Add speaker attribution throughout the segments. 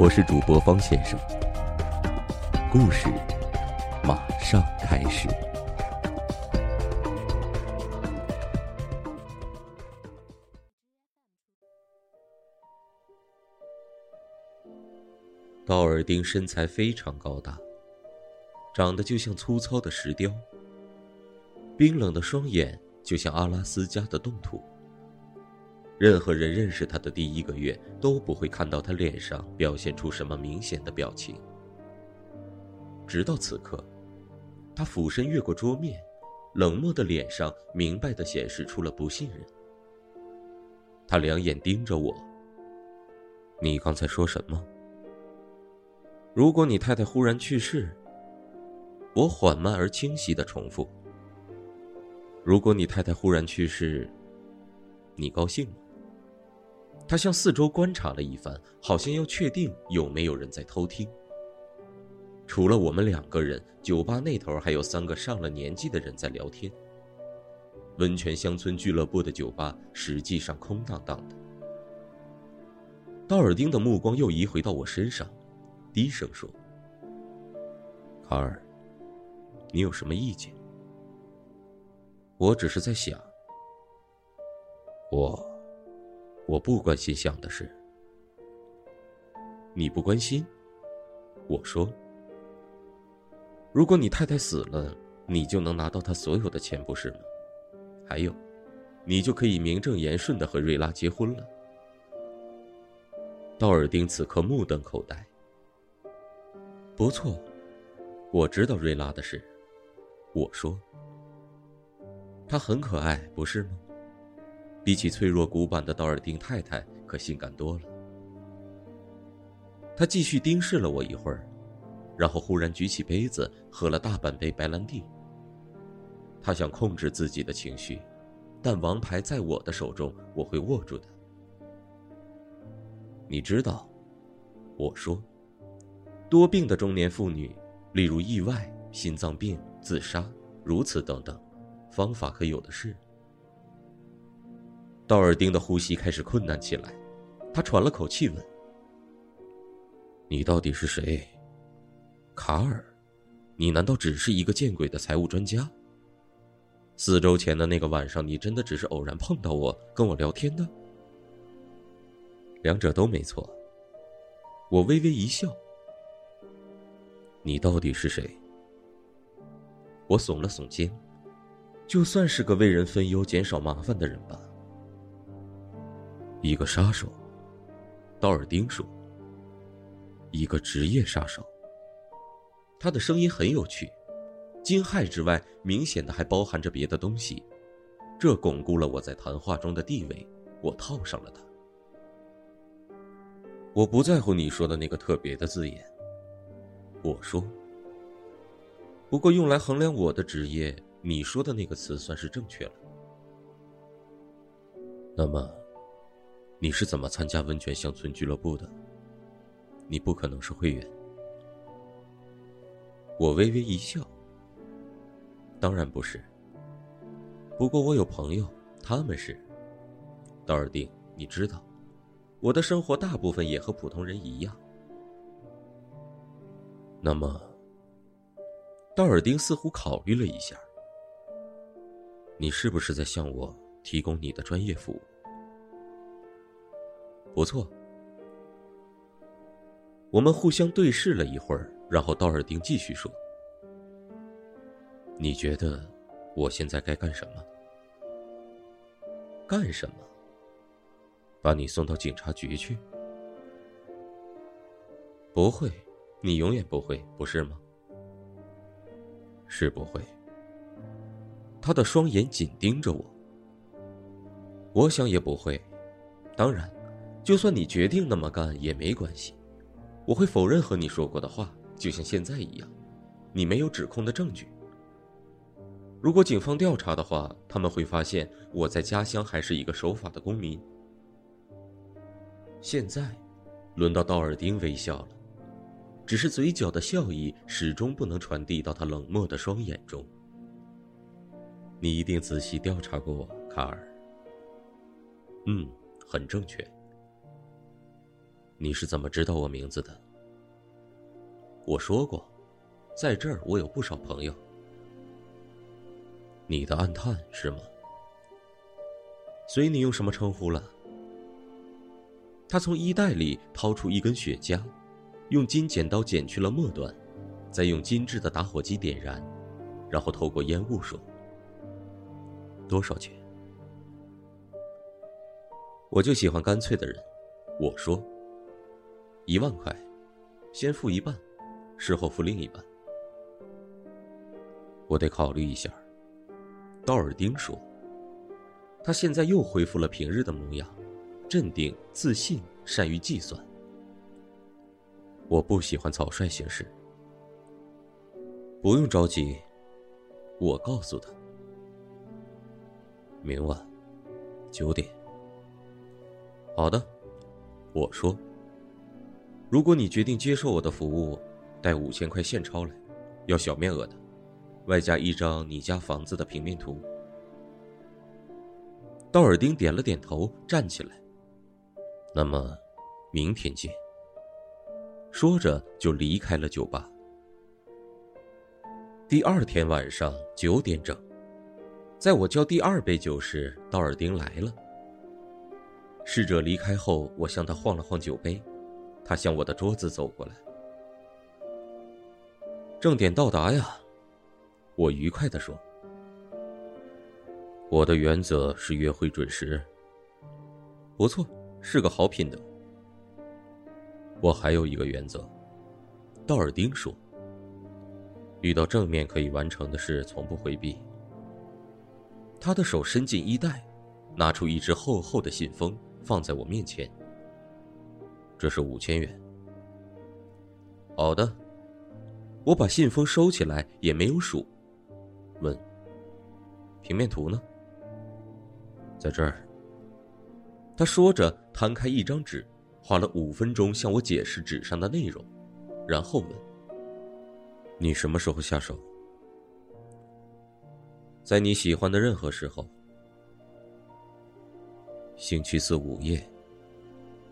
Speaker 1: 我是主播方先生，故事马上开始。道尔丁身材非常高大，长得就像粗糙的石雕。冰冷的双眼就像阿拉斯加的冻土。任何人认识他的第一个月都不会看到他脸上表现出什么明显的表情。直到此刻，他俯身越过桌面，冷漠的脸上明白的显示出了不信任。他两眼盯着我。你刚才说什么？如果你太太忽然去世，我缓慢而清晰的重复。如果你太太忽然去世，你高兴吗？他向四周观察了一番，好像要确定有没有人在偷听。除了我们两个人，酒吧那头还有三个上了年纪的人在聊天。温泉乡村俱乐部的酒吧实际上空荡荡的。道尔丁的目光又移回到我身上。低声说：“卡尔，你有什么意见？我只是在想，我，我不关心想的事。你不关心？我说，如果你太太死了，你就能拿到她所有的钱，不是吗？还有，你就可以名正言顺的和瑞拉结婚了。”道尔丁此刻目瞪口呆。不错，我知道瑞拉的事。我说，她很可爱，不是吗？比起脆弱古板的道尔丁太太，可性感多了。他继续盯视了我一会儿，然后忽然举起杯子，喝了大半杯白兰地。他想控制自己的情绪，但王牌在我的手中，我会握住的。你知道，我说。多病的中年妇女，例如意外、心脏病、自杀，如此等等，方法可有的是。道尔丁的呼吸开始困难起来，他喘了口气问：“你到底是谁？卡尔？你难道只是一个见鬼的财务专家？四周前的那个晚上，你真的只是偶然碰到我，跟我聊天的？两者都没错。”我微微一笑。你到底是谁？我耸了耸肩，就算是个为人分忧、减少麻烦的人吧。一个杀手，道尔丁说。一个职业杀手。他的声音很有趣，惊骇之外，明显的还包含着别的东西，这巩固了我在谈话中的地位。我套上了他。我不在乎你说的那个特别的字眼。我说：“不过用来衡量我的职业，你说的那个词算是正确了。那么，你是怎么参加温泉乡村俱乐部的？你不可能是会员。”我微微一笑：“当然不是。不过我有朋友，他们是。道尔丁，你知道，我的生活大部分也和普通人一样。”那么，道尔丁似乎考虑了一下：“你是不是在向我提供你的专业服务？”不错。我们互相对视了一会儿，然后道尔丁继续说：“你觉得我现在该干什么？干什么？把你送到警察局去？不会。”你永远不会，不是吗？是不会。他的双眼紧盯着我。我想也不会。当然，就算你决定那么干也没关系。我会否认和你说过的话，就像现在一样，你没有指控的证据。如果警方调查的话，他们会发现我在家乡还是一个守法的公民。现在，轮到道尔丁微笑了，只是嘴角的笑意始终不能传递到他冷漠的双眼中。你一定仔细调查过我，卡尔。嗯，很正确。你是怎么知道我名字的？我说过，在这儿我有不少朋友。你的暗探是吗？随你用什么称呼了。他从衣袋里掏出一根雪茄，用金剪刀剪去了末端，再用精致的打火机点燃，然后透过烟雾说：“多少钱？”我就喜欢干脆的人，我说：“一万块，先付一半，事后付另一半。”我得考虑一下。道尔丁说：“他现在又恢复了平日的模样，镇定、自信、善于计算。我不喜欢草率行事。不用着急，我告诉他，明晚九点。好的，我说。如果你决定接受我的服务，带五千块现钞来，要小面额的。”外加一张你家房子的平面图。道尔丁点了点头，站起来。那么，明天见。说着就离开了酒吧。第二天晚上九点整，在我叫第二杯酒时，道尔丁来了。侍者离开后，我向他晃了晃酒杯，他向我的桌子走过来。正点到达呀。我愉快地说：“我的原则是约会准时。不错，是个好品德。我还有一个原则。”道尔丁说：“遇到正面可以完成的事，从不回避。”他的手伸进衣袋，拿出一只厚厚的信封，放在我面前。这是五千元。好的，我把信封收起来，也没有数。问：“平面图呢？在这儿。”他说着，摊开一张纸，花了五分钟向我解释纸上的内容，然后问：“你什么时候下手？”在你喜欢的任何时候。星期四午夜，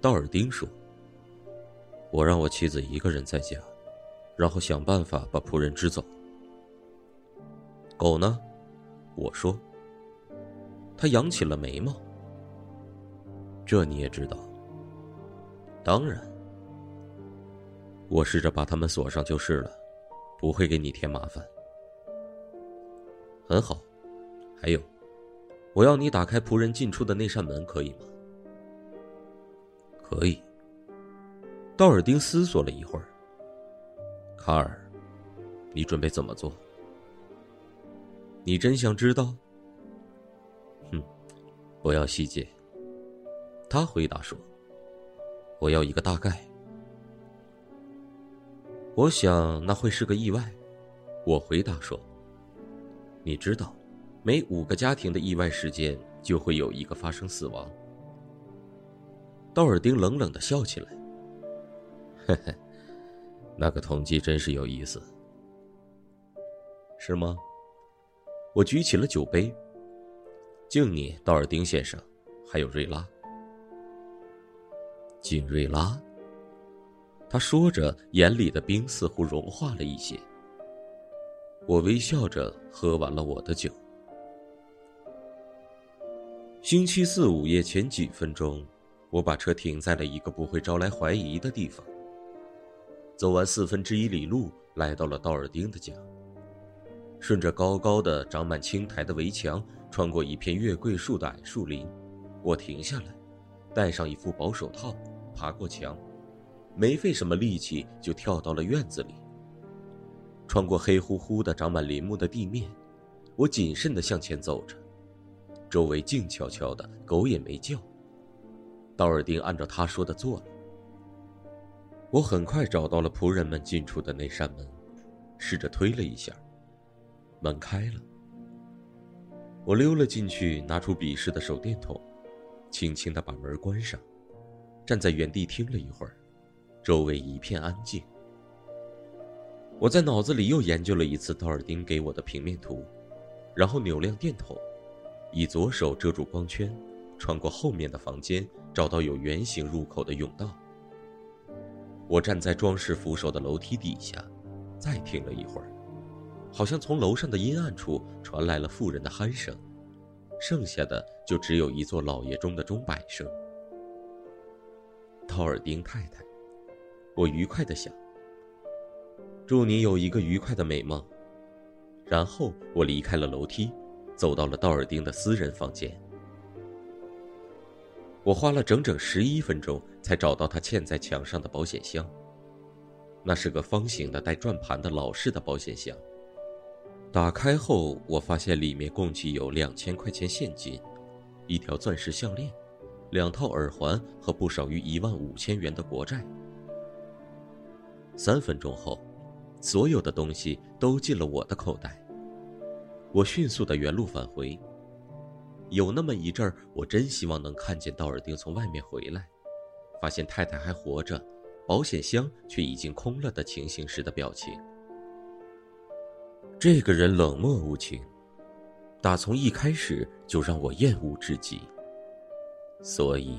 Speaker 1: 道尔丁说：“我让我妻子一个人在家，然后想办法把仆人支走。”狗呢？我说。他扬起了眉毛。这你也知道。当然。我试着把他们锁上就是了，不会给你添麻烦。很好。还有，我要你打开仆人进出的那扇门，可以吗？可以。道尔丁思索了一会儿。卡尔，你准备怎么做？你真想知道？哼，不要细节。他回答说：“我要一个大概。”我想那会是个意外。我回答说：“你知道，每五个家庭的意外事件就会有一个发生死亡。”道尔丁冷冷的笑起来：“嘿嘿，那个统计真是有意思，是吗？”我举起了酒杯，敬你，道尔丁先生，还有瑞拉。敬瑞拉。他说着，眼里的冰似乎融化了一些。我微笑着喝完了我的酒。星期四午夜前几分钟，我把车停在了一个不会招来怀疑的地方。走完四分之一里路，来到了道尔丁的家。顺着高高的、长满青苔的围墙，穿过一片月桂树的矮树林，我停下来，戴上一副薄手套，爬过墙，没费什么力气就跳到了院子里。穿过黑乎乎的、长满林木的地面，我谨慎地向前走着，周围静悄悄的，狗也没叫。道尔丁按照他说的做了。我很快找到了仆人们进出的那扇门，试着推了一下，门开了。我溜了进去，拿出笔试的手电筒，轻轻的把门关上，站在原地听了一会儿，周围一片安静。我在脑子里又研究了一次道尔丁给我的平面图，然后扭亮电筒，以左手遮住光圈，穿过后面的房间，找到有圆形入口的甬道。我站在装饰扶手的楼梯底下，再听了一会儿，好像从楼上的阴暗处传来了妇人的鼾声，剩下的就只有一座老爷钟的钟摆声。道尔丁太太，我愉快的想。祝你有一个愉快的美梦。然后我离开了楼梯，走到了道尔丁的私人房间。我花了整整十一分钟才找到他嵌在墙上的保险箱。那是个方形的带转盘的老式的保险箱。打开后，我发现里面共计有两千块钱现金，一条钻石项链，两套耳环和不少于一万五千元的国债。三分钟后，所有的东西都进了我的口袋。我迅速的原路返回。有那么一阵儿，我真希望能看见道尔丁从外面回来，发现太太还活着，保险箱却已经空了的情形时的表情。这个人冷漠无情，打从一开始就让我厌恶至极，所以。